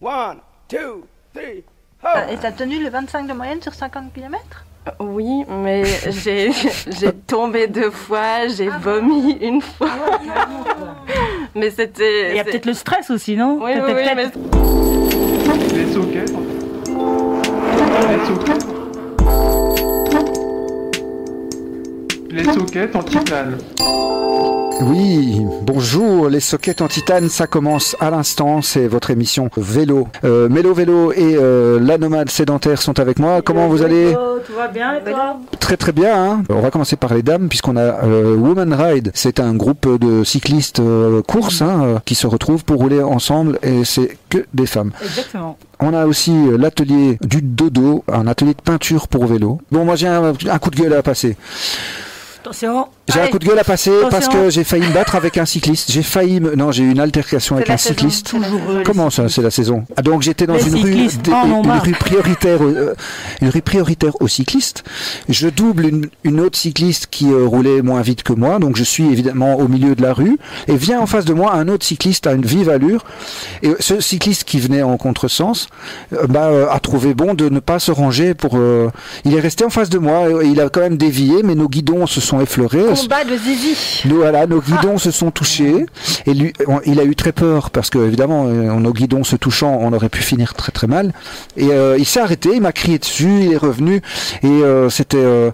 One, two, three, Euh, Et t'as tenu le 25 de moyenne sur 50 km Oui, mais j'ai j'ai tombé deux fois, j'ai vomi une fois. mais c'était. Il y a c'est- peut-être le stress aussi, non? Oui, oui, oui, peut-être- mais Les sockets. Les. Les sockets en titane. Oui, bonjour, les sockets en titane, ça commence à l'instant, c'est votre émission vélo. Euh, Mélo Vélo et euh, la nomade sédentaire sont avec moi. Comment vous allez? Tout va bien et toi? Très très bien. hein. On va commencer par les dames puisqu'on a euh, Woman Ride. C'est un groupe de cyclistes euh, course hein, qui se retrouvent pour rouler ensemble et c'est que des femmes. Exactement. On a aussi euh, l'atelier du dodo, un atelier de peinture pour vélo. Bon, moi j'ai un, un coup de gueule à passer. Attention. J'ai un coup de gueule à passer parce que j'ai failli me battre avec un cycliste. J'ai failli me... Non, j'ai eu une altercation avec un saison. cycliste. Les Comment ça, c'est la saison? Ah, Donc j'étais dans Les une rue, une rue prioritaire, euh, une rue prioritaire aux cyclistes. Je double une, une autre cycliste qui euh, roulait moins vite que moi, donc je suis évidemment au milieu de la rue. Et vient en face de moi un autre cycliste à une vive allure. Et ce cycliste qui venait en contresens, euh, bah, euh, a trouvé bon de ne pas se ranger pour. euh, Il est resté en face de moi. et Il a quand même dévié, mais nos guidons se sont effleurés. Combat de Zizi. Nous, voilà, nos guidons se sont touchés et lui, on- il a eu très peur parce que évidemment, euh, nos guidons se touchant, on aurait pu finir très très mal. Et euh, il s'est arrêté, il m'a crié dessus, il est revenu et euh, c'était euh,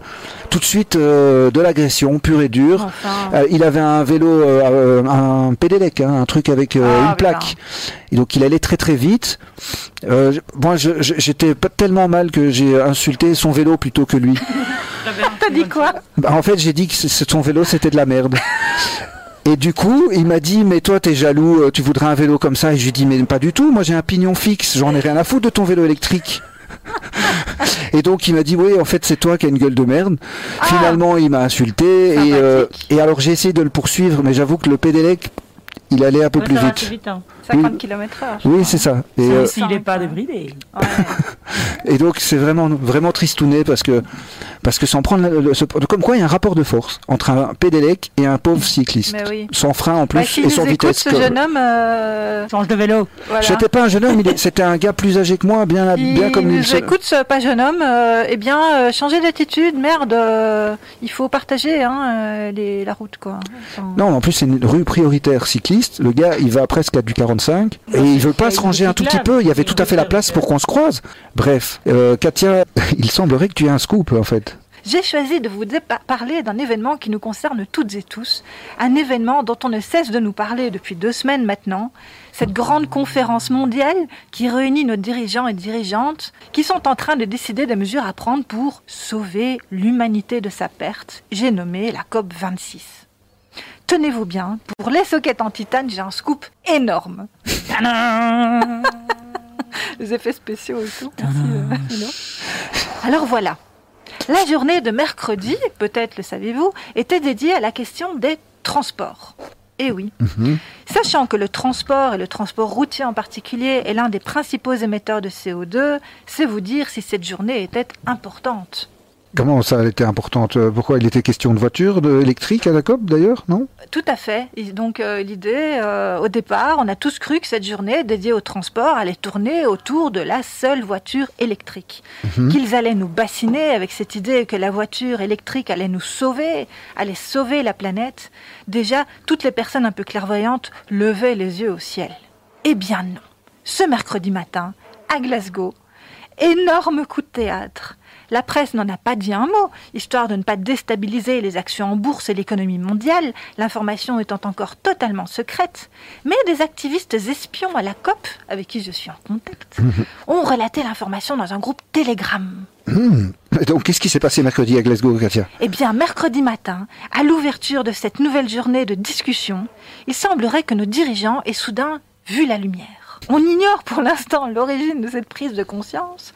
tout de suite de l'agression pure et dure. Enfin. Il avait un vélo, un pédélec, hein, un truc avec Ah, une plaque. Et donc il allait très très vite. Moi, j'étais pas tellement mal que j'ai insulté son vélo plutôt que lui. T'as dit quoi Bah, en fait, j'ai dit que son vélo c'était de la merde. Et du coup, il m'a dit, mais toi, t'es jaloux, euh, tu voudrais un vélo comme ça? Et je lui ai dit, mais pas du tout, moi j'ai un pignon fixe, j'en ai rien à foutre de ton vélo électrique. et donc il m'a dit, oui, en fait, c'est toi qui as une gueule de merde. Finalement, il m'a insulté. Et, euh, et alors j'ai essayé de le poursuivre, mais j'avoue que le pédélec, il allait un peu Ouais, plus vite. assez vite, hein. 50 Oui. km heure. Oui, c'est ça. Et, euh, S'il n'est pas débridé. Ouais. Et donc c'est vraiment vraiment tristouné parce que parce que sans prendre le- le- ce- comme quoi il y a un rapport de force entre un pédélec et un pauvre cycliste. Mais oui. Sans frein en plus Bah, et nous sans écoute, vitesse. ce jeune homme, euh, Change de vélo. voilà. C'était pas un jeune homme, c'était un gars plus âgé que moi, bien Il bien comme nous il écoute, ce pas jeune homme. euh, eh bien, euh, changez d'attitude, merde. euh, il faut partager hein, euh, les- la route, quoi. Enfin, Non, en plus c'est une rue prioritaire cycliste. Le gars, il va presque à du 45 et il veut pas se ranger un tout petit peu. Il y avait tout à fait la place pour qu'on se croise. Bref, euh, Katia, il semblerait que tu aies un scoop en fait. J'ai choisi de vous parler d'un événement qui nous concerne toutes et tous, un événement dont on ne cesse de nous parler depuis deux semaines maintenant, cette grande conférence mondiale qui réunit nos dirigeants et dirigeantes qui sont en train de décider des mesures à prendre pour sauver l'humanité de sa perte. J'ai nommé la COP 26. Tenez-vous bien, pour les sockets en titane, j'ai un scoop énorme. Les effets spéciaux et tout. Merci, euh. Alors voilà, la journée de mercredi, peut-être le savez-vous, était dédiée à la question des transports. Eh oui. Sachant que le transport, et le transport routier en particulier, est l'un des principaux émetteurs de CO2, c'est vous dire si cette journée était importante. Comment ça a été importante Pourquoi il était question de voiture, de électrique à la COP d'ailleurs, non? Tout à fait. Et donc euh, l'idée, euh, au départ, on a tous cru que cette journée dédiée au transport allait tourner autour de la seule voiture électrique. Qu'ils allaient nous bassiner avec cette idée que la voiture électrique allait nous sauver, allait sauver la planète. Déjà, toutes les personnes un peu clairvoyantes levaient les yeux au ciel. Eh bien non. Ce mercredi matin, à Glasgow, énorme coup de théâtre. La presse n'en a pas dit un mot, histoire de ne pas déstabiliser les actions en bourse et l'économie mondiale, l'information étant encore totalement secrète. Mais des activistes espions à la COP, avec qui je suis en contact, ont relaté l'information dans un groupe Telegram. Et Donc qu'est-ce qui s'est passé mercredi à Glasgow, Katia? Eh bien, mercredi matin, à l'ouverture de cette nouvelle journée de discussion, il semblerait que nos dirigeants aient soudain vu la lumière. On ignore pour l'instant l'origine de cette prise de conscience.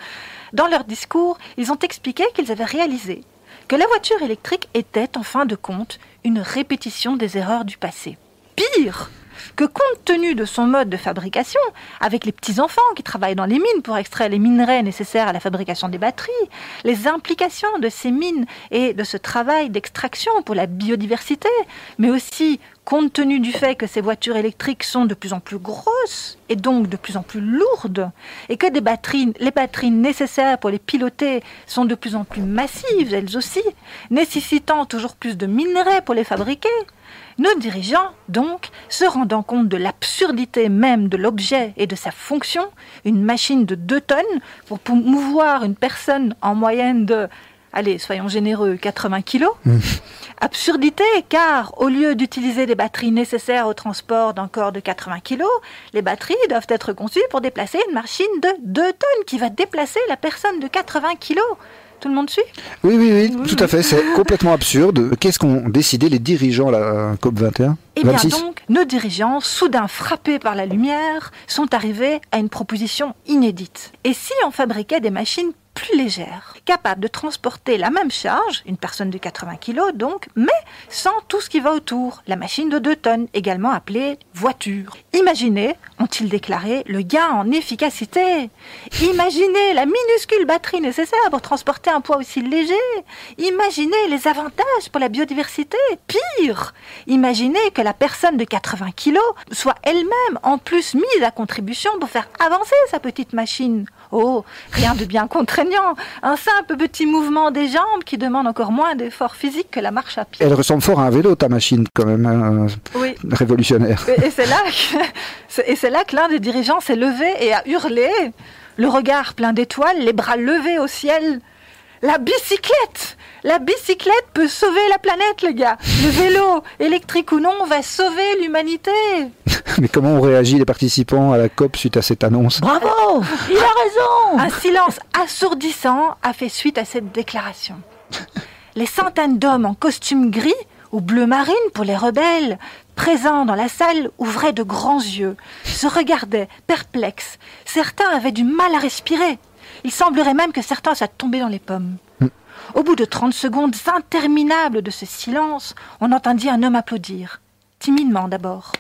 Dans leur discours, ils ont expliqué qu'ils avaient réalisé que la voiture électrique était, en fin de compte, une répétition des erreurs du passé. Pire que compte tenu de son mode de fabrication, avec les petits-enfants qui travaillent dans les mines pour extraire les minerais nécessaires à la fabrication des batteries, les implications de ces mines et de ce travail d'extraction pour la biodiversité, mais aussi compte tenu du fait que ces voitures électriques sont de plus en plus grosses et donc de plus en plus lourdes, et que des batteries, les batteries nécessaires pour les piloter sont de plus en plus massives elles aussi, nécessitant toujours plus de minerais pour les fabriquer, nos dirigeants, donc, se rendant compte de l'absurdité même de l'objet et de sa fonction, une machine de 2 tonnes pour pou- mouvoir une personne en moyenne de, allez, soyons généreux, 80 kilos. Absurdité, car au lieu d'utiliser des batteries nécessaires au transport d'un corps de 80 kilos, les batteries doivent être conçues pour déplacer une machine de 2 tonnes qui va déplacer la personne de 80 kilos. Tout le monde suit Oui, oui, oui, tout à fait. C'est complètement absurde. Qu'est-ce qu'ont décidé les dirigeants, la COP 21 Eh bien 26 donc, nos dirigeants, soudain frappés par la lumière, sont arrivés à une proposition inédite. Et si on fabriquait des machines plus légères, capables de transporter la même charge, une personne de 80 kg donc, mais sans tout ce qui va autour, la machine de 2 tonnes, également appelée voiture. Imaginez, ont-ils déclaré, le gain en efficacité. Imaginez la minuscule batterie nécessaire pour transporter un poids aussi léger. Imaginez les avantages pour la biodiversité. Pire, imaginez que la personne de 80 kilos soit elle-même en plus mise à contribution pour faire avancer sa petite machine. Oh, rien de bien contraignant. Un simple petit mouvement des jambes qui demande encore moins d'effort physique que la marche à pied. Elle ressemble fort à un vélo, ta machine, quand même, hein, Oui. révolutionnaire. Et c'est là que, et c'est là que l'un des dirigeants s'est levé et a hurlé, le regard plein d'étoiles, les bras levés au ciel. La bicyclette La bicyclette peut sauver la planète, les gars Le vélo, électrique ou non, va sauver l'humanité Mais comment ont réagi les participants à la COP suite à cette annonce Bravo Il a raison Un silence assourdissant a fait suite à cette déclaration. Les centaines d'hommes en costume gris ou bleu marine pour les rebelles, présents dans la salle, ouvraient de grands yeux, se regardaient, perplexes. Certains avaient du mal à respirer. Il semblerait même que certains soient tombés dans les pommes. Au bout de 30 secondes interminables de ce silence, on entendit un homme applaudir, timidement d'abord.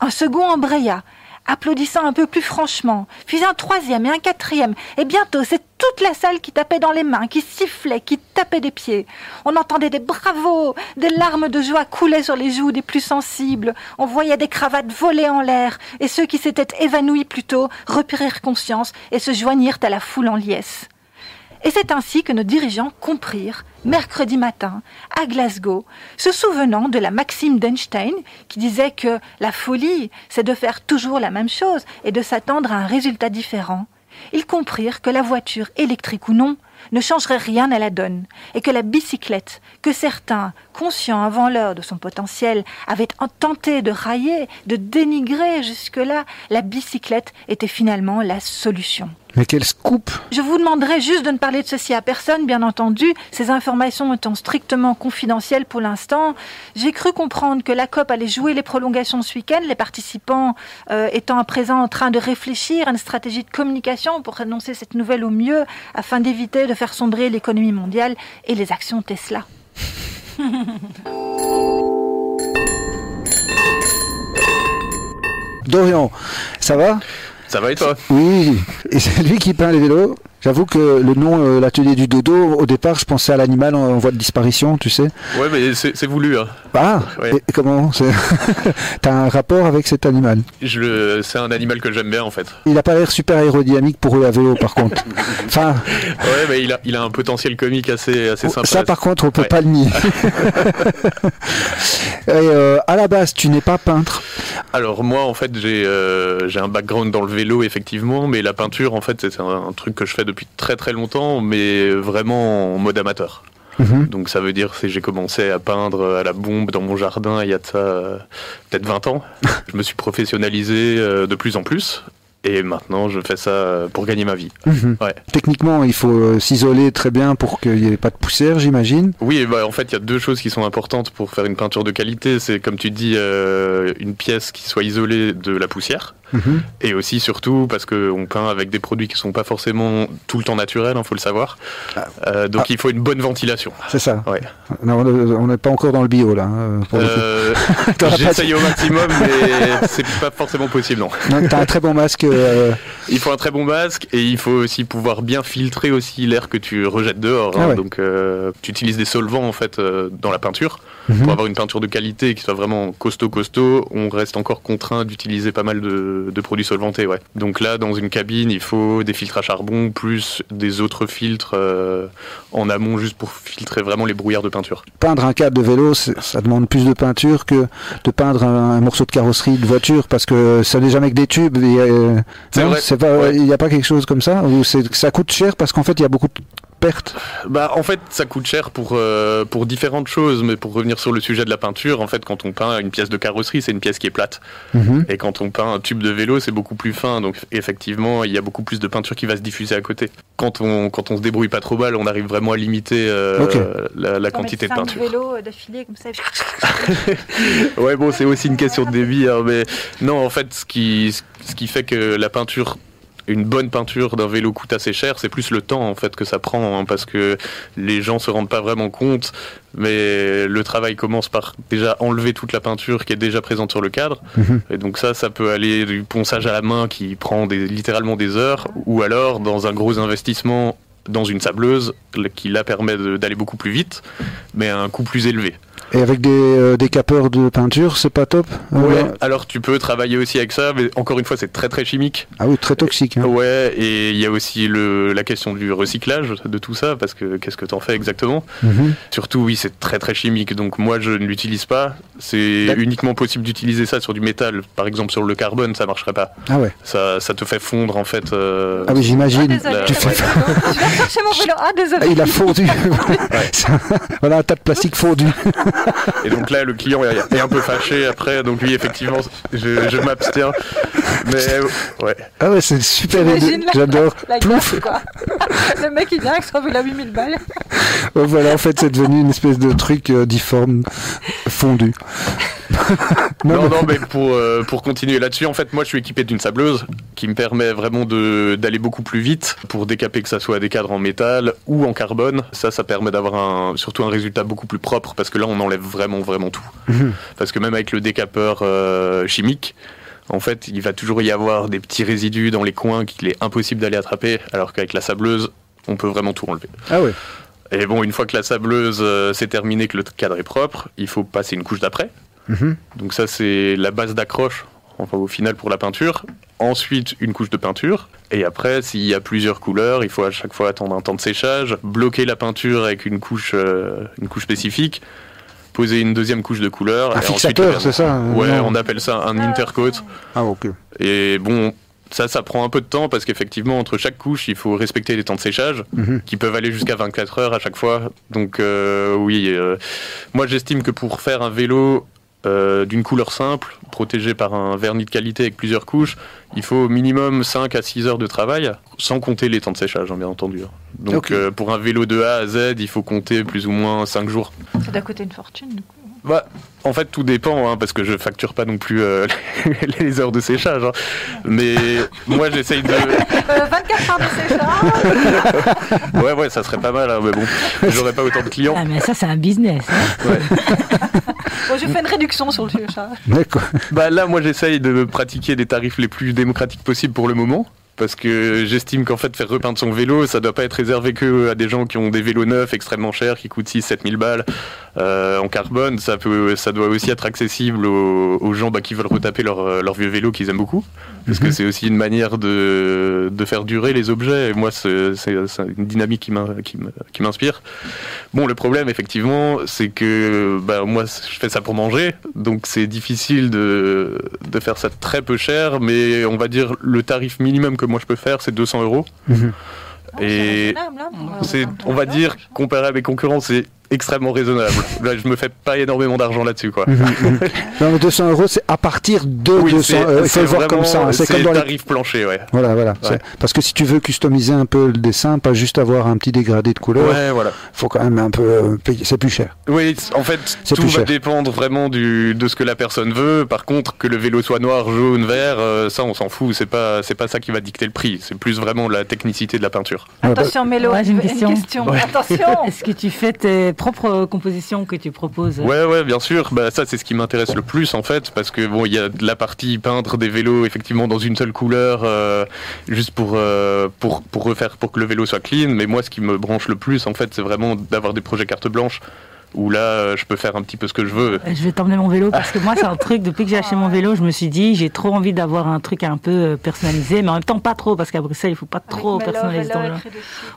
Un second embraya, applaudissant un peu plus franchement, puis un troisième et un quatrième, et bientôt c'est toute la salle qui tapait dans les mains, qui sifflait, qui tapait des pieds. On entendait des bravos, des larmes de joie coulaient sur les joues des plus sensibles, on voyait des cravates voler en l'air, et ceux qui s'étaient évanouis plus tôt reprirent conscience et se joignirent à la foule en liesse. Et c'est ainsi que nos dirigeants comprirent, mercredi matin, à Glasgow, se souvenant de la maxime d'Einstein qui disait que la folie, c'est de faire toujours la même chose et de s'attendre à un résultat différent. Ils comprirent que la voiture, électrique ou non, ne changerait rien à la donne, et que la bicyclette, que certains, conscients avant l'heure de son potentiel, avaient en- tenté de railler, de dénigrer jusque-là, la bicyclette était finalement la solution. Mais quel scoop Je vous demanderai juste de ne parler de ceci à personne, bien entendu, ces informations étant strictement confidentielles pour l'instant. J'ai cru comprendre que la COP allait jouer les prolongations ce week-end, les participants euh, étant à présent en train de réfléchir à une stratégie de communication pour annoncer cette nouvelle au mieux, afin d'éviter de faire sombrer l'économie mondiale et les actions Tesla. Dorian, ça va? Ça va et toi? Oui, et c'est lui qui peint les vélos. J'avoue que le nom, euh, l'atelier du dodo, au départ, je pensais à l'animal en, en voie de disparition, tu sais. Ouais, mais c'est voulu. Hein. Ah, Ouais. et, et comment T'as un rapport avec cet animal? C'est un animal que j'aime bien en fait. Il a pas l'air super aérodynamique pour rouler à vélo, par contre. Enfin, Ouais, mais il a, il a un potentiel comique assez, assez sympa. ça, par contre, on peut Ouais. pas le nier. et euh, à la base, tu n'es pas peintre. Alors moi, en fait, j'ai euh, un background dans le vélo, effectivement, mais la peinture, en fait, c'est un, un truc que je fais depuis très très longtemps, mais vraiment en mode amateur. Mhm. Donc ça veut dire que j'ai commencé à peindre à la bombe dans mon jardin il y a euh, peut-être 20 ans. je me suis professionnalisé euh, de plus en plus. Et maintenant, je fais ça euh, pour gagner ma vie. Mhm. Ouais. Techniquement, il faut euh, s'isoler très bien pour qu'il n'y ait pas de poussière, j'imagine. Oui, bah, en fait, il y a deux choses qui sont importantes pour faire une peinture de qualité. C'est, comme tu dis, euh, une pièce qui soit isolée de la poussière. Mhm. Et aussi, surtout, parce qu'on peint avec des produits qui sont pas forcément tout le temps naturels, il faut le savoir. Euh, donc, Ah. il faut une bonne ventilation. C'est ça. Ouais. Non, on n'est pas encore dans le bio, là. hein. Euh, J'essaye au maximum, mais c'est pas forcément possible, non. Non, T'as un très bon masque euh, Il faut un très bon masque et il faut aussi pouvoir bien filtrer aussi l'air que tu rejettes dehors. Ah hein. ouais. Donc euh, tu utilises des solvants en fait euh, dans la peinture Mhm. pour avoir une peinture de qualité qui soit vraiment costaud costaud. On reste encore contraint d'utiliser pas mal de, de produits solvantés. Ouais. Donc là dans une cabine il faut des filtres à charbon plus des autres filtres en amont juste pour filtrer vraiment les brouillards de peinture. peindre un cadre de vélo, ça demande plus de peinture que de peindre un, un morceau de carrosserie de voiture parce que ça n'est jamais que des tubes. et, non, vrai. c'est pas, Ouais. il n'y a pas quelque chose comme ça ça coûte cher parce qu'en fait il y a beaucoup de pertes. Bah en fait ça coûte cher pour euh, pour différentes choses mais pour revenir sur le sujet de la peinture en fait quand on peint une pièce de carrosserie c'est une pièce qui est plate Mhm. et quand on peint un tube de vélo c'est beaucoup plus fin donc effectivement il y a beaucoup plus de peinture qui va se diffuser à côté quand on quand on se débrouille pas trop mal on arrive vraiment à limiter euh, la, quantité de peinture vélos euh, d'affilée comme ça. ouais bon c'est aussi une question de débit hein, mais non en fait ce qui ce qui fait que la peinture une bonne peinture d'un vélo coûte assez cher, c'est plus le temps en fait que ça prend, hein, parce que les gens se rendent pas vraiment compte, mais le travail commence par déjà enlever toute la peinture qui est déjà présente sur le cadre, Mhm. et donc ça, ça peut aller du ponçage à la main qui prend des, littéralement des heures, ou alors dans un gros investissement dans une sableuse qui là permet d'aller beaucoup plus vite, mais à un coût plus élevé. Et avec des, euh, des capeurs de peinture, c'est pas top Ouais, Euh, alors tu peux travailler aussi avec ça, mais encore une fois, c'est très très chimique. Ah oui, très toxique. hein. Ouais, et il y a aussi le, la question du recyclage de tout ça, parce que qu'est-ce que t'en fais exactement? Mhm. Surtout, oui, c'est très très chimique, donc moi je ne l'utilise pas. C'est uniquement possible d'utiliser ça sur du métal, par exemple sur le carbone, ça marcherait pas. Ah ouais. Ça, ça te fait fondre en fait. euh, Ah oui, Ah, j'imagine. désolé, tu la- fais... je viens chercher mon vélo. Ah, désolé. Ah, il a fondu. Voilà un tas de plastique fondu. Et donc là, le client est, est un peu fâché après, donc lui, effectivement, je, je m'abstiens. Mais ouais. Ah ouais, c'est super idée. J'adore. Plouf. gaffe, quoi. Le mec, il vient avec son vélo à 8000 balles. Ouais, voilà, en fait, c'est devenu une espèce de truc euh, difforme fondu. Non, mais- non, mais pour, euh, pour continuer là-dessus, en fait, moi, je suis équipé d'une sableuse qui me permet vraiment d'aller beaucoup plus vite pour décaper que ça soit des cadres en métal ou en carbone. Ça, ça permet d'avoir un, surtout un résultat beaucoup plus propre parce que là, on enlève vraiment, vraiment tout. Mhm. Parce que même avec le décapeur euh, chimique, en fait, il va toujours y avoir des petits résidus dans les coins qu'il est impossible d'aller attraper, alors qu'avec la sableuse, on peut vraiment tout enlever. Ah ouais. Et bon, une fois que la sableuse euh, s'est terminée, que le cadre est propre, il faut passer une couche d'après. Mhm. Donc ça, c'est la base d'accroche, enfin au final pour la peinture. Ensuite, une couche de peinture. Et après, s'il y a plusieurs couleurs, il faut à chaque fois attendre un temps de séchage, bloquer la peinture avec une couche, euh, une couche spécifique, poser une deuxième couche de couleur. Un et fixateur, c'est ça Ouais, non. on appelle ça un intercoat. Ah ok. Et bon, ça, ça prend un peu de temps parce qu'effectivement, entre chaque couche, il faut respecter les temps de séchage Mhm. qui peuvent aller jusqu'à 24 heures à chaque fois. Donc, euh, oui, euh, moi j'estime que pour faire un vélo euh, d'une couleur simple, protégé par un vernis de qualité avec plusieurs couches, il faut au minimum 5 à 6 heures de travail, sans compter les temps de séchage, hein, bien entendu. Donc, Ok. euh, pour un vélo de A à Z, il faut compter plus ou moins 5 jours. Ça doit coûter une fortune, du coup. Bah, en fait, tout dépend, hein, parce que je facture pas non plus euh, les heures de séchage. hein. Mais moi, j'essaye de. Euh, 24 heures de séchage. Ouais, ouais, ça serait pas mal, hein, mais bon, j'aurais pas autant de clients. Ah, mais ça, c'est un business. hein. Bon, je fais une réduction sur le séchage. D'accord. Bah là, moi, j'essaye de pratiquer des tarifs les plus démocratiques possibles pour le moment. Parce que j'estime qu'en fait, faire repeindre son vélo, ça doit pas être réservé que à des gens qui ont des vélos neufs extrêmement chers, qui coûtent 6 7 000 balles euh, en carbone. Ça, doit aussi être accessible aux, gens bah, qui veulent retaper euh, leur vieux vélo qu'ils aiment beaucoup. Parce que c'est aussi une manière de, de faire durer les objets. Et moi, c'est une dynamique qui m'inspire. Bon, le problème, effectivement, c'est que bah, moi, je fais ça pour manger. Donc, c'est difficile de, de faire ça très peu cher. Mais on va dire le tarif minimum que moi je peux faire, c'est 200 euros. Mhm. Et pour, euh, c'est, on va dire, comparé à mes concurrents, c'est extrêmement raisonnable. Là, je me fais pas énormément d'argent là-dessus, quoi. Mhm, mhm. Non, mais 200 euros, c'est à partir de Oui, 200 c'est, euh, Il faut voir comme ça. C'est c'est comme le dans les tarif plancher, ouais. Voilà, voilà. Parce que si tu veux customiser un peu le dessin, pas juste avoir un petit dégradé de couleur, Ouais, voilà. faut quand même un peu euh, payer. C'est plus cher. Oui, en fait, tout va cher. dépendre vraiment du, de ce que la personne veut. Par contre, que le vélo soit noir, jaune, vert, euh, ça, on s'en fout. C'est pas, c'est pas ça qui va dicter le prix. C'est plus vraiment la technicité de la peinture. Bah, Attention, Mélo, Ouais, j'ai une question. Attention. Est-ce que tu fais tes propres euh, compositions que tu proposes. Ouais, ouais, bien sûr. Bah, ça, c'est ce qui m'intéresse le plus, en fait, parce que bon, il y a la partie peindre des vélos, effectivement, dans une seule couleur, euh, juste pour, euh, pour, pour refaire, pour que le vélo soit clean. Mais moi, ce qui me branche le plus, en fait, c'est vraiment d'avoir des projets carte blanche où là, euh, je peux faire un petit peu ce que je veux. Je vais t'emmener mon vélo parce que moi, c'est un truc, depuis que j'ai acheté mon vélo, je me suis dit, j'ai trop envie d'avoir un truc un peu euh, personnalisé, mais en même temps pas trop, parce qu'à Bruxelles, il faut pas trop Avec personnaliser ton vélo.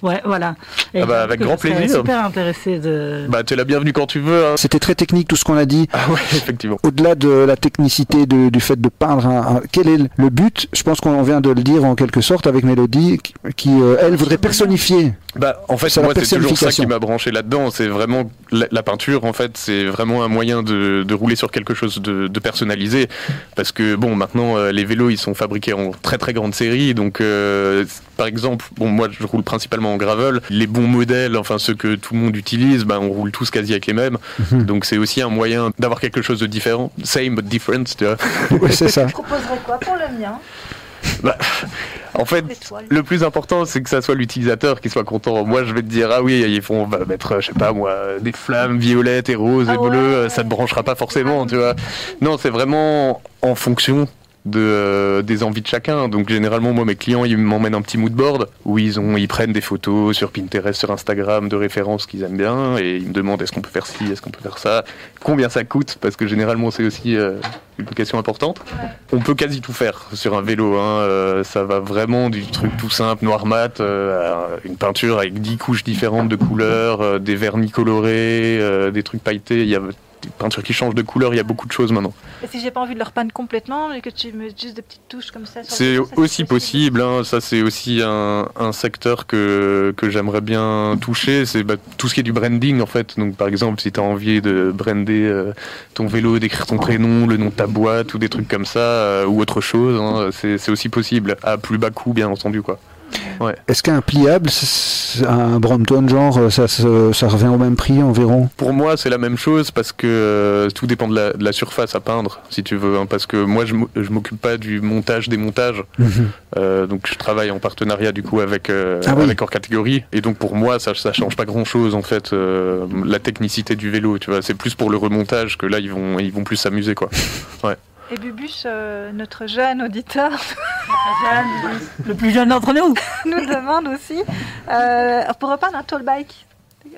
Ouais, voilà. Et Ah bah, avec que grand je plaisir. super intéressé de. Bah, t'es la bienvenue quand tu veux. Hein. C'était très technique tout ce qu'on a dit. Ah ouais, effectivement. Au-delà de la technicité de- du fait de peindre, un, un- quel est le but? Je pense qu'on vient de le dire en quelque sorte avec Mélodie, qui, qui, euh, elle voudrait personnifier. Bah, en fait, moi, c'est toujours ça qui m'a branché là-dedans. C'est vraiment la, la peinture. En fait, c'est vraiment un moyen de, de rouler sur quelque chose de, de personnalisé. Parce que bon, maintenant, euh, les vélos, ils sont fabriqués en très très grande série. Donc, euh, par exemple, bon, moi, je roule principalement en gravel. Les bons modèles, enfin ceux que tout le monde utilise, bah, on roule tous quasi avec les mêmes. Mhm. Donc, c'est aussi un moyen d'avoir quelque chose de différent. Same but different. Tu vois. Ouais, c'est ça. Je proposerais quoi pour le mien? En fait. Le plus important, c'est que ça soit l'utilisateur qui soit content. Moi, je vais te dire, ah oui, ils font, on va mettre, je sais pas moi, des flammes violettes et roses Ah et ouais. bleues, ça te branchera pas forcément, tu vois. Non, c'est vraiment en fonction de, euh, des envies de chacun. Donc généralement, moi, mes clients, ils m'emmènent un petit mood board où ils ont, ils prennent des photos sur Pinterest, sur Instagram, de références qu'ils aiment bien, et ils me demandent est-ce qu'on peut faire ci, est-ce qu'on peut faire ça, combien ça coûte, parce que généralement, c'est aussi euh, une question importante. On peut quasi tout faire sur un vélo. Hein. euh, ça va vraiment du truc tout simple, noir mat, une peinture avec 10 couches différentes de couleurs, des vernis colorés, des trucs pailletés. Il y a des peintures qui changent de couleur, il y a beaucoup de choses maintenant. Et si j'ai pas envie de le repeindre complètement, mais que tu mets juste des petites touches comme ça C'est aussi possible, hein. ça c'est aussi un, un secteur que, que j'aimerais bien toucher, c'est bah, tout ce qui est du branding en fait. Donc par exemple si tu as envie de brander euh, ton vélo, d'écrire ton prénom, le nom de ta boîte ou des trucs comme ça, euh, ou autre chose, hein, c'est aussi possible, à plus bas coût bien entendu quoi. Est-ce qu'un pliable, un Brompton genre, euh, ça, revient au même prix environ? Pour moi, c'est la même chose parce que euh, tout dépend de la, de la surface à peindre, si tu veux. hein, parce que moi, je je m'occupe pas du montage des montages. Euh, donc, je travaille en partenariat du coup avec euh, Ah oui. avec hors catégorie. Et donc, pour moi, ça ça change pas grand chose en fait. la technicité du vélo, tu vois, c'est plus pour le remontage que là, ils vont ils vont plus s'amuser quoi. Et Bubus, euh, notre jeune auditeur, Le plus jeune d'entre nous. nous demande aussi euh, pour repeindre un tall bike.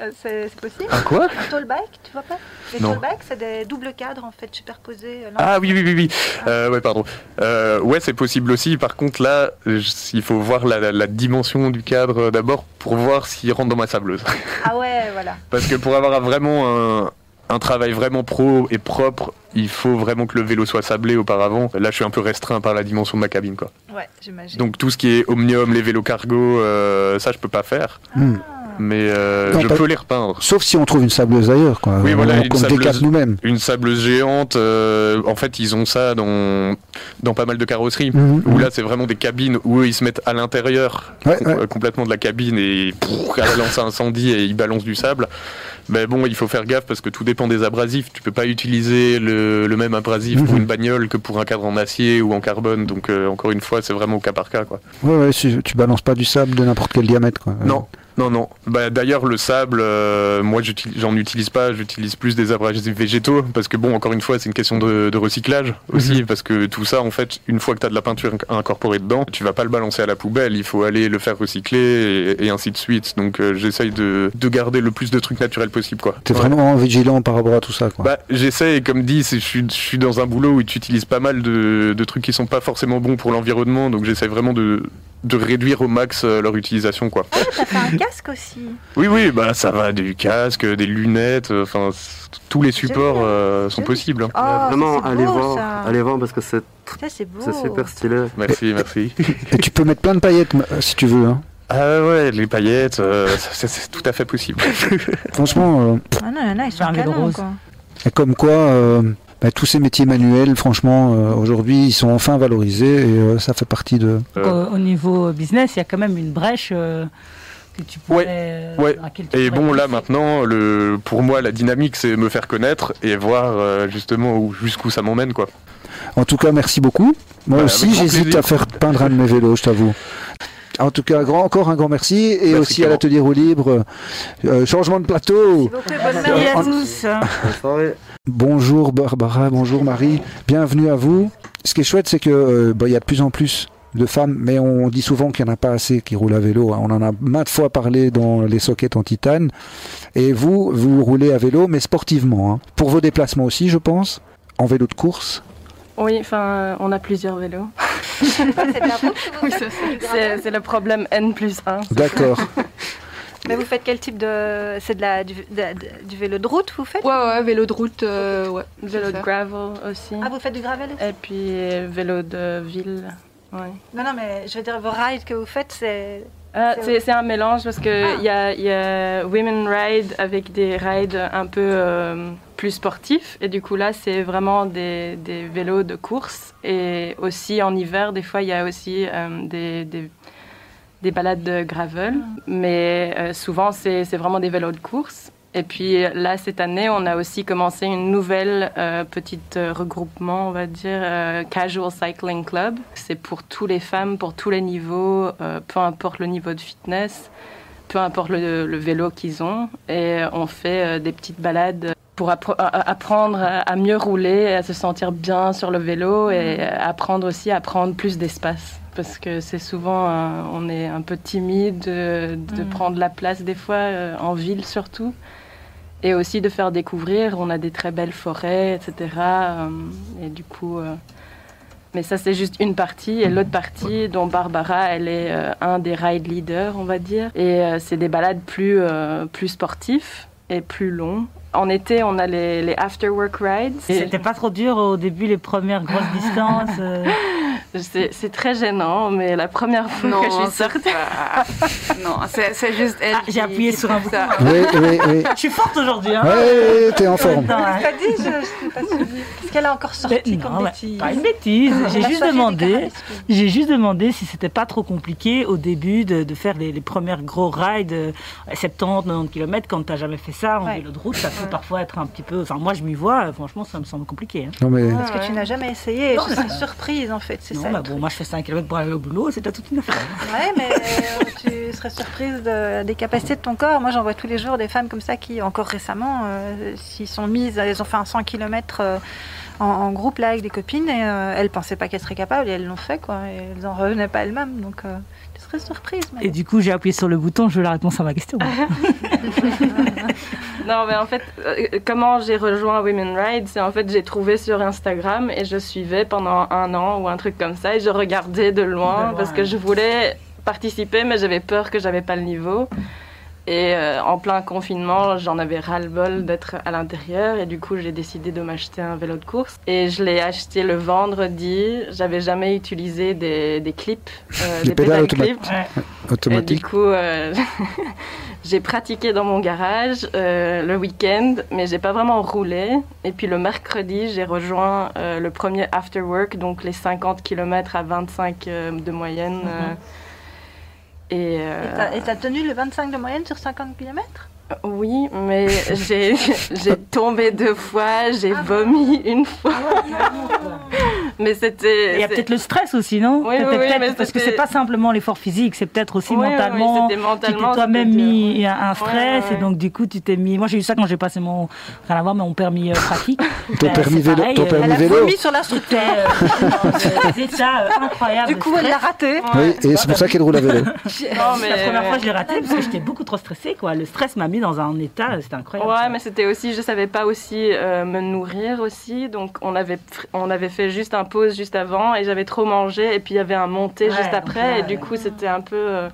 Euh, C'est c'est possible Ah quoi? Un tall bike, tu vois pas? Les Non. tall bikes, c'est des doubles cadres en fait superposés. euh, l'un Ah oui oui oui oui. Euh, ouais pardon. Euh, ouais c'est possible aussi. Par contre là, je- il faut voir la, la- la dimension du cadre euh, d'abord pour voir s'il rentre dans ma sableuse. Ah ouais, voilà. Parce que pour avoir vraiment un, un travail vraiment pro et propre, il faut vraiment que le vélo soit sablé auparavant. Là, je suis un peu restreint par la dimension de ma cabine, quoi. Ouais, j'imagine. Donc tout ce qui est omnium, les vélos cargo, euh, ça je peux pas faire. Hmm. Mais euh, Non, je pas- peux les repeindre. Sauf si on trouve une sableuse ailleurs, quoi. Oui, voilà, on, une on sableuse. nous-mêmes. Une sableuse géante, euh, en fait, ils ont ça dans, dans pas mal de carrosseries. Mhm. Où là, c'est vraiment des cabines où eux, ils se mettent à l'intérieur Ouais, com- ouais. complètement de la cabine et pff, elle lance un incendie et ils balancent du sable. Mais bon, il faut faire gaffe parce que tout dépend des abrasifs. Tu peux pas utiliser le, le même abrasif pour Mhm. une bagnole que pour un cadre en acier ou en carbone. Donc, euh, encore une fois, c'est vraiment au cas par cas, quoi. Ouais, ouais, si- tu balances pas du sable de n'importe quel diamètre, quoi. Non. Non, non. Bah, D'ailleurs, le sable, euh, moi, j'utilise- j'en utilise pas. J'utilise plus des abrasifs végétaux parce que, bon, encore une fois, c'est une question de, de recyclage aussi. Parce que tout ça, en fait, une fois que tu as de la peinture inc- incorporée dedans, tu vas pas le balancer à la poubelle. Il faut aller le faire recycler et, et ainsi de suite. Donc, euh, j'essaye de, de garder le plus de trucs naturels possible, quoi. T'es Ouais. vraiment vigilant par rapport à tout ça, quoi. Bah, j'essaie, comme dit, c'est- je suis, je suis dans un boulot où tu utilises pas mal de, de trucs qui sont pas forcément bons pour l'environnement, donc j'essaie vraiment de, de réduire au max euh, leur utilisation, quoi. Ah, casque aussi. Oui, oui, bah ça va, du casque, des lunettes, euh, enfin, tous les supports Génial. euh, sont possibles. hein. Oh, vraiment, ça, allez beau, voir, ça. allez voir parce que c'est super stylé. Merci, merci. Et tu peux mettre plein de paillettes si tu veux. hein. ah ouais, les paillettes, euh, c'est tout à fait possible. Franchement, euh, Ah non, non, ils sont Faire un vélo canons, quoi. et comme quoi, euh, bah, tous ces métiers manuels, franchement, euh, aujourd'hui, ils sont enfin valorisés et euh, ça fait partie de. Euh. au, au niveau business, il y a quand même une brèche euh, que tu pourrais. euh, ouais. dans laquelle tu Et pourrais bon, là maintenant, le, pour moi, la dynamique, c'est me faire connaître et voir euh, justement où- jusqu'où ça m'emmène, quoi. En tout cas, merci beaucoup. Moi Bah, aussi, j'hésite à faire peindre un de mes vélos, je t'avoue. En tout cas, grand, encore un grand merci. Et Merci, aussi à l'atelier roue libre. euh, changement de plateau. Beaucoup, bonne Merci mère. à En- tous. Bonjour Barbara, bonjour Marie, bienvenue à vous. Ce qui est chouette, c'est que euh, bah, il y a de plus en plus de femmes, mais on dit souvent qu'il n'y en a pas assez qui roulent à vélo. hein. On en a maintes fois parlé dans les sockets en titane. Et vous, vous roulez à vélo, mais sportivement. hein. Pour vos déplacements aussi, je pense. En vélo de course. Oui, enfin, on a plusieurs vélos. C'est faites c'est- le problème N plus 1. D'accord. Mais vous faites quel type de. C'est de la, du, de- de- du vélo de route, vous faites? Ouais, ouais, vélo de route, euh, ouais. Vélo de gravel aussi. Ah, vous faites du gravel aussi? Et puis euh, vélo de ville. Ouais. Non, non, mais je veux dire, vos rides que vous faites, c'est. Ah, C'est- un mélange parce qu'il Ah. y, a, y a Women Ride avec des rides un peu euh, plus sportifs. Et du coup, là, c'est vraiment des, des vélos de course. Et aussi en hiver, des fois, il y a aussi euh, des, des, des balades de gravel. Mais euh, souvent, c'est c'est vraiment des vélos de course. Et puis là, cette année, on a aussi commencé une nouvelle euh, petite euh, regroupement, on va dire, euh, Casual Cycling Club. C'est pour toutes les femmes, pour tous les niveaux, euh, peu importe le niveau de fitness, peu importe le, le vélo qu'ils ont. Et on fait des petites balades pour appre- apprendre à mieux rouler, à se sentir bien sur le vélo et apprendre aussi à prendre plus d'espace. Parce que c'est souvent, on est un peu timide de, de Mm. prendre la place des fois, en ville surtout et aussi de faire découvrir. On a des très belles forêts, etc. euh, et du coup, euh, mais ça c'est juste une partie. Et l'autre partie, dont Barbara, elle est euh, un des ride leaders, on va dire. Et c'est des balades plus plus sportifs et plus longs. En été, on a les, les after work rides. C'était pas trop dur au début, les premières grosses distances. c'est très gênant, mais la première fois Non, que je suis sortie, pas- non, c'est juste elle. Ah, j'ai appuyé sur un trouve ça. Oui, oui, oui. Je suis forte aujourd'hui, hein Ouais, t'es en forme. Hein. T'as dit, je ne pas suivi. Qu'est-ce qu'elle a encore sorti Mais comme bêtise Pas une bêtise. J'ai La juste demandé. J'ai juste demandé si c'était pas trop compliqué au début de, de faire les, les premières gros rides, euh, 70, 90 km. Quand t'as jamais fait ça en Ouais. vélo de route, ça peut parfois être un petit peu. Enfin, moi je m'y vois, franchement, ça me semble compliqué. hein. Non, mais Parce que tu n'as jamais essayé. Non, je ça- surprise en fait. C'est Non, bah bon, moi je fais 5 km pour aller au boulot, c'était toute une affaire. Ouais, mais euh, tu serais surprise de- des capacités de ton corps. Moi, j'en vois tous les jours des femmes comme ça qui, encore récemment, euh, s'y sont mises, elles ont fait un 100 km en, en groupe là avec des copines et euh, elles pensaient pas qu'elles seraient capables et elles l'ont fait quoi. Et elles en revenaient pas elles-mêmes. Donc, euh, tu serais surprise. Et du coup, j'ai appuyé sur le bouton, je veux la réponse à ma question. Non, mais en fait, euh, comment j'ai rejoint Women Ride, c'est en fait, j'ai trouvé sur Instagram et je suivais pendant un an ou un truc comme ça et je regardais de loin, De loin, parce que je voulais participer, mais j'avais peur que j'avais pas le niveau. Et euh, en plein confinement, j'en avais ras-le-bol d'être à l'intérieur et du coup, j'ai décidé de m'acheter un vélo de course. Et je l'ai acheté le vendredi. J'avais jamais utilisé des, des clips, euh, Des pédales clips. Ouais. Et du coup, euh, j'ai pratiqué dans mon garage euh, le week-end, mais j'ai pas vraiment roulé. Et puis le mercredi, j'ai rejoint euh, le premier after work, donc les 50 km à 25 euh, de moyenne. euh, et, euh, tenu le 25 de moyenne sur 50 km oui, mais j'ai j'ai tombé deux fois, j'ai vomi une fois. mais c'était. Il y a peut-être le stress aussi, non Oui, Peut-être- oui, mais Parce que c'est pas simplement l'effort physique, c'est peut-être aussi Oui, oui, oui, mentalement. c'était tu mentalement, t'es toi-même mis un, un stress Ouais, ouais, et donc du coup tu t'es mis. Moi j'ai eu ça quand j'ai passé mon rien à voir mais mon permis euh, pratique. Ton Ben, permis vélo, pareil, ton euh, permis Elle a vélo. vomi sur l'instructeur. C'était euh, des états euh, incroyables. Du coup, elle l'a raté. Oui, et c'est pour ça qu'elle roule à vélo. Non, mais- La première fois je l'ai raté parce que j'étais beaucoup trop stressée quoi. Le stress m'a mis dans un état, c'était incroyable. Ouais, mais c'était aussi, je savais pas aussi euh, me nourrir aussi, donc on avait, on avait fait juste un pause juste avant et j'avais trop mangé. Et puis il y avait un monté Ouais, juste après. Là, et du coup c'était un peu... euh,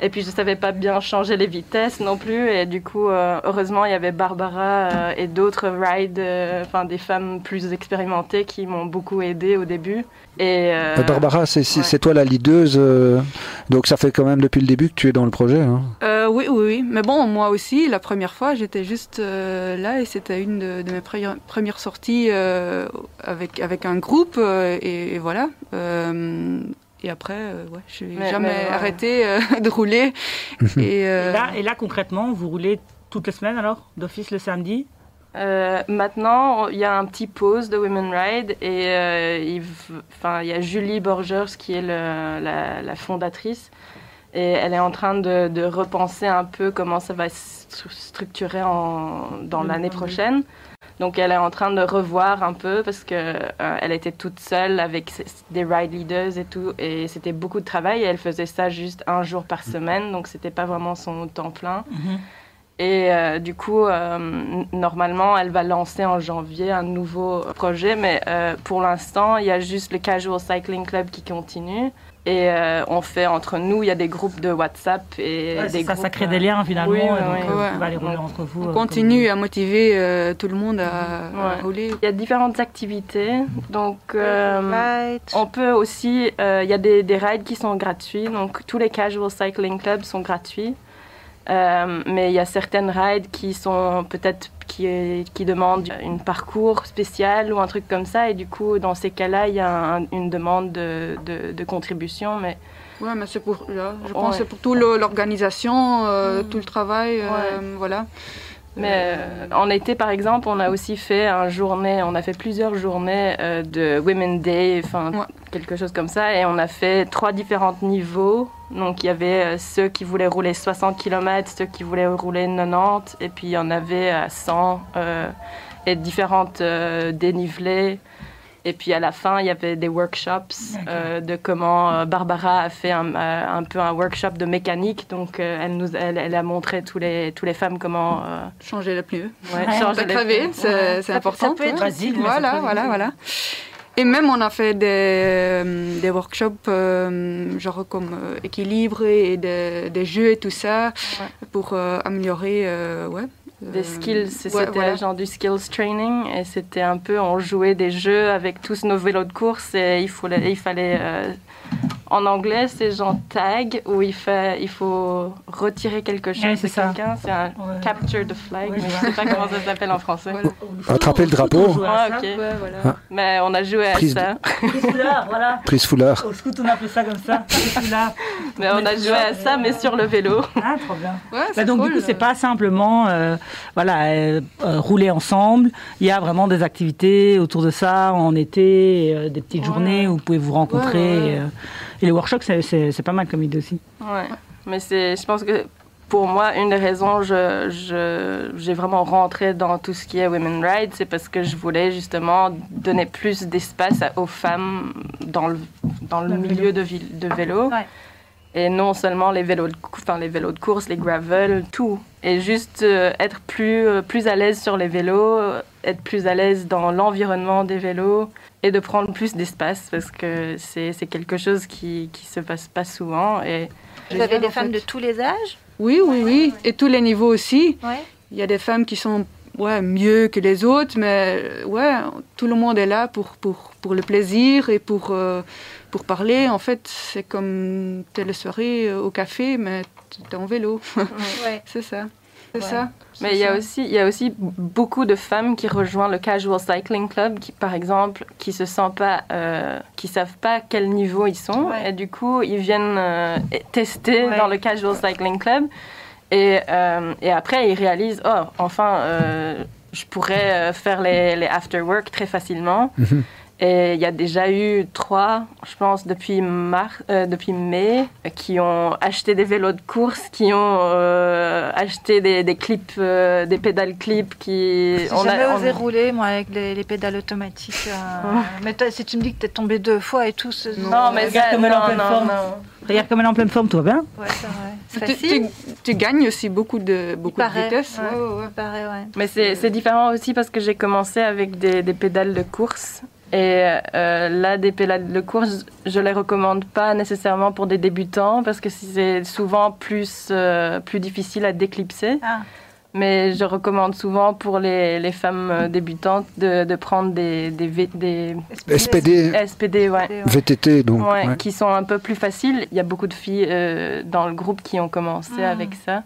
et puis je savais pas bien changer les vitesses non plus et du coup euh, heureusement il y avait Barbara euh, et d'autres rides, euh, enfin des femmes plus expérimentées qui m'ont beaucoup aidé au début. Et, Barbara, c'est c'est- ouais. toi la leaduse, euh, donc ça fait quand même depuis le début que tu es dans le projet. hein. Euh, oui, oui, oui. Mais bon, moi aussi, la première fois, j'étais juste euh, là et c'était une de, de mes premières, sorties euh, avec, avec un groupe euh, et, et voilà. Et après, euh, ouais, je n'ai Mais- jamais mais ouais. arrêté euh, de rouler. et, euh, Et là, et là concrètement, vous roulez toutes les semaines alors d'office le samedi? Euh, maintenant, il y a un petit pause de Women Ride et euh, il, v- enfin, il y a Julie Borgers qui est le- la, la fondatrice Et elle est en train de, de repenser un peu comment ça va se stru- structurer en, dans l'année prochaine. Donc elle est en train de revoir un peu parce que euh, elle était toute seule avec des ride leaders et tout et c'était beaucoup de travail et elle faisait ça juste un jour par semaine donc c'était pas vraiment son temps plein. Mhm. Et euh, du coup, euh, normalement, elle va lancer en janvier un nouveau projet, mais pour l'instant, il y a juste le Casual Cycling Club qui continue. Et euh, on fait entre nous, il y a des groupes de WhatsApp et Ouais, des c'est ça, groupes, ça crée euh, des liens finalement. oui, donc, euh, vous Ouais. aller rouler Donc, entre vous. On euh, continue à motiver euh, tout le monde à, rouler. Il y a différentes activités. Donc, euh, on peut aussi, euh, il y a des, des rides qui sont gratuits. Donc, tous les Casual Cycling Clubs sont gratuits. Euh, mais il y a certaines rides qui sont peut-être qui, qui demandent une parcours spécial ou un truc comme ça. Et du coup, dans ces cas-là, il y a un- une demande de, de- de contribution. Mais Ouais, mais c'est pour, là, je pense Ouais. c'est pour toute l'organisation, euh, Mm. tout le travail, euh, Ouais. voilà. Mais en été, par exemple, on a aussi fait un journée, on a fait plusieurs journées de Women Day, enfin Ouais. quelque chose comme ça, et on a fait trois différents niveaux. Donc il y avait euh, ceux qui voulaient rouler 60 km, ceux qui voulaient rouler 90, et puis il y en avait à 100 euh, et différentes euh, dénivelés. Et puis à la fin, il y avait des workshops euh, de comment euh, Barbara a fait un, euh, un peu un workshop de mécanique. Donc euh, elle, nous, elle, elle a montré tous les, tous les femmes comment euh, Changer les pneus. ouais, Ouais. changer les crever, c'est Ouais. important. ça peut être c'est Voilà, voilà, voilà. Et même on a fait des, euh, des workshops euh, genre comme euh, équilibre et des, des jeux et tout ça pour euh, améliorer ouais, Des skills, ouais, c'était voilà. genre du skills training et c'était un peu, on jouait des jeux avec tous nos vélos de course et il, faut, il fallait, en anglais c'est genre tag où il, fait, il faut retirer quelque chose Ouais, de c'est ça. quelqu'un, c'est un Ouais. capture the flag, Ouais, mais je je sais pas comment ça s'appelle en français. Voilà. Attraper le drapeau. Ah, voilà. Ah. Mais on a joué à Prise ça, Prise foulard, voilà. Prise foulard. Au scout, on appelle ça comme ça. Prise foulard. mais on a joué à ça mais sur le vélo. Ah, trop bien. Ouais, Bah, donc cool. du coup, c'est pas simplement euh, voilà euh, euh, rouler ensemble. Il y a vraiment des activités autour de ça en été, euh, des petites Ouais. journées où vous pouvez vous rencontrer. Ouais, ouais. Et, euh, et les workshops, c'est- pas mal comme idée aussi. Ouais. Mais c'est, je pense que pour moi, une des raisons je, je, j'ai vraiment rentré dans tout ce qui est Women Ride, c'est parce que je voulais justement donner plus d'espace aux femmes dans le, dans le milieu de, vil- de vélo. Ouais. Et non seulement les vélos, de, cou- enfin, les vélos de course, les gravel, tout. Et juste euh, être plus, euh, plus à l'aise sur les vélos, euh, être plus à l'aise dans l'environnement des vélos et de prendre plus d'espace parce que c'est, c'est quelque chose qui, qui se passe pas souvent. Et Vous avez des femmes fait. de tous les âges? Oui, oui, oui. Et tous les niveaux aussi. Ouais. Il y a des femmes qui sont ouais, mieux que les autres, mais ouais, tout le monde est là pour, pour, pour le plaisir et pour, euh, pour parler. En fait, c'est comme telle soirée euh, au café, mais tu es en vélo. Ouais. c'est ça. C'est Ouais. ça. Mais il y, a aussi, il y a aussi beaucoup de femmes qui rejoignent le Casual Cycling Club, qui, par exemple, qui se sentent pas, euh, qui savent pas quel niveau ils sont, Ouais. et du coup, ils viennent euh, tester Ouais. dans le Casual Cycling Club, et, euh, et après, ils réalisent, oh, enfin, euh, je pourrais faire les, les after work très facilement. Et il y a déjà eu trois, je pense, depuis, mars, euh, depuis mai, qui ont acheté des vélos de course, qui ont euh, acheté des, des clips, euh, des pédales clips. Qui, J'ai jamais a- osé rouler, moi, avec les, les pédales automatiques. euh, Mais toi, si tu me dis que t'es tombé deux fois et tout, c'est... Non, mais Regarde ça, comme elle est en non, pleine non, forme. non. Regarde comme elle est en pleine forme, va bien. Ouais, c'est vrai. Tu, facile. tu- tu gagnes aussi beaucoup de, beaucoup de paraît, vitesse. ouais. Ouais. Mais c'est c'est différent aussi parce que j'ai commencé avec des, des pédales de course. Et euh, là, des pédales de course, je les recommande pas nécessairement pour des débutants parce que c'est souvent plus, euh, plus difficile à déclipser. Ah. Mais je recommande souvent pour les, les femmes euh, débutantes de, de prendre des, des, V- des SPD, SPD, ouais. VTT, donc. Ouais, ouais. qui sont un peu plus faciles. Il y a beaucoup de filles euh, dans le groupe qui ont commencé Mm. avec ça.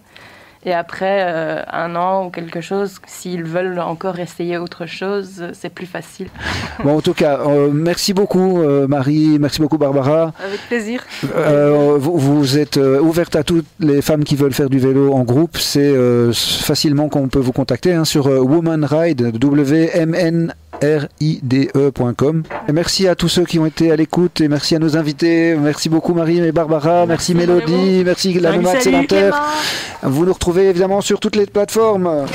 Et après euh, un an ou quelque chose, s'ils veulent encore essayer autre chose, c'est plus facile. Bon, en tout cas, euh, merci beaucoup euh, Marie, merci beaucoup Barbara. Avec plaisir. Euh, vous, vous êtes euh, ouverte à toutes les femmes qui veulent faire du vélo en groupe. C'est euh, facilement qu'on peut vous contacter hein, sur euh, Woman Ride, W-M-N R-I-D-E.com. Merci à tous ceux qui ont été à l'écoute et merci à nos invités. Merci beaucoup Marie et Barbara. Merci, Mélodie. Merci la Nomade. Sédentaire. Vous nous retrouvez évidemment sur toutes les plateformes.